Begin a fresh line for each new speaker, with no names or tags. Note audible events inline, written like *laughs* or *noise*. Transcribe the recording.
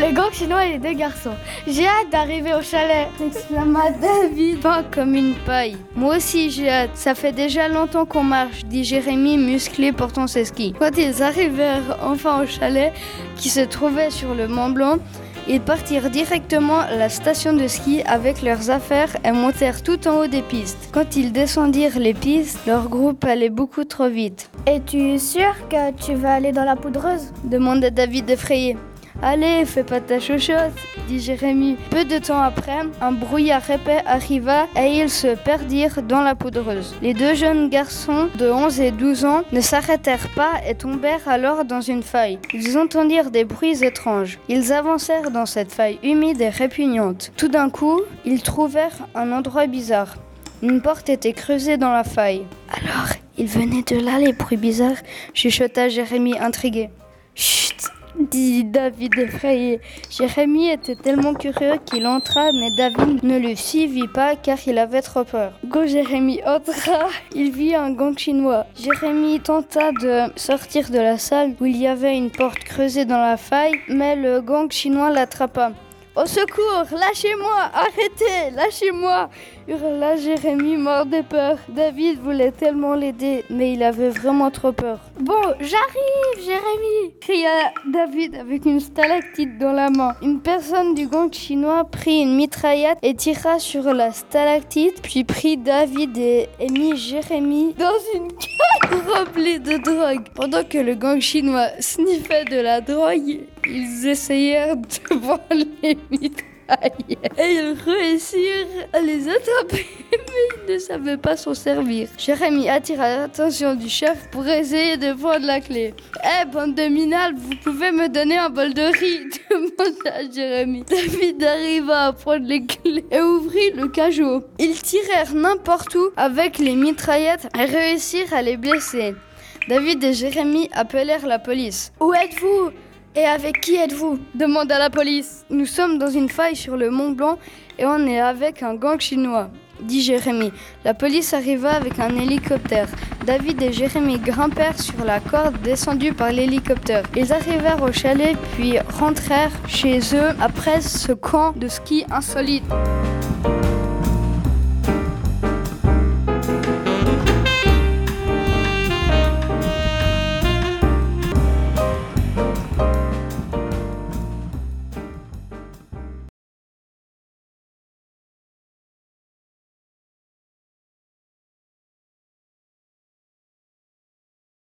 Les gangs chinois et les deux garçons. J'ai hâte d'arriver au chalet, exclama David.
Pas comme une paille. Moi aussi j'ai hâte. Ça fait déjà longtemps qu'on marche, dit Jérémy musclé portant ses skis. Quand ils arrivèrent enfin au chalet, qui se trouvait sur le Mont Blanc, ils partirent directement à la station de ski avec leurs affaires et montèrent tout en haut des pistes. Quand ils descendirent les pistes, leur groupe allait beaucoup trop vite.
Es-tu sûr que tu vas aller dans la poudreuse?
demanda David effrayé. Allez, fais pas ta chochotte, dit Jérémy. Peu de temps après, un brouillard épais arriva et ils se perdirent dans la poudreuse. Les deux jeunes garçons de 11 et 12 ans ne s'arrêtèrent pas et tombèrent alors dans une faille. Ils entendirent des bruits étranges. Ils avancèrent dans cette faille humide et répugnante. Tout d'un coup, ils trouvèrent un endroit bizarre. Une porte était creusée dans la faille. Alors, ils venaient de là les bruits bizarres, chuchota Jérémy intrigué. Chut dit David effrayé. Jérémy était tellement curieux qu'il entra, mais David ne le suivit pas car il avait trop peur. Quand Jérémy entra, il vit un gang chinois. Jérémy tenta de sortir de la salle où il y avait une porte creusée dans la faille, mais le gang chinois l'attrapa. Au secours, lâchez-moi, arrêtez, lâchez-moi hurla Jérémy mort de peur. David voulait tellement l'aider, mais il avait vraiment trop peur.
Bon, j'arrive, Jérémy
cria David avec une stalactite dans la main. Une personne du gang chinois prit une mitraillette et tira sur la stalactite, puis prit David et, mit Jérémy dans une *laughs* cage remplie de drogue. Pendant que le gang chinois sniffait de la drogue, ils essayèrent de *laughs* voir les mitraillettes. Et ils réussirent à les attraper, *laughs* mais ils ne savaient pas s'en servir. Jérémy attira l'attention du chef pour essayer de prendre la clé. Eh, bande de vous pouvez me donner un bol de riz *laughs* demanda Jérémy. David arriva à prendre les clés et ouvrit le cajot. Ils tirèrent n'importe où avec les mitraillettes et réussirent à les blesser. David et Jérémy appelèrent la police.
Où êtes-vous? Et avec qui êtes-vous
demanda la police. Nous sommes dans une faille sur le Mont Blanc et on est avec un gang chinois, dit Jérémy. La police arriva avec un hélicoptère. David et Jérémy grimpèrent sur la corde descendue par l'hélicoptère. Ils arrivèrent au chalet puis rentrèrent chez eux après ce camp de ski insolite.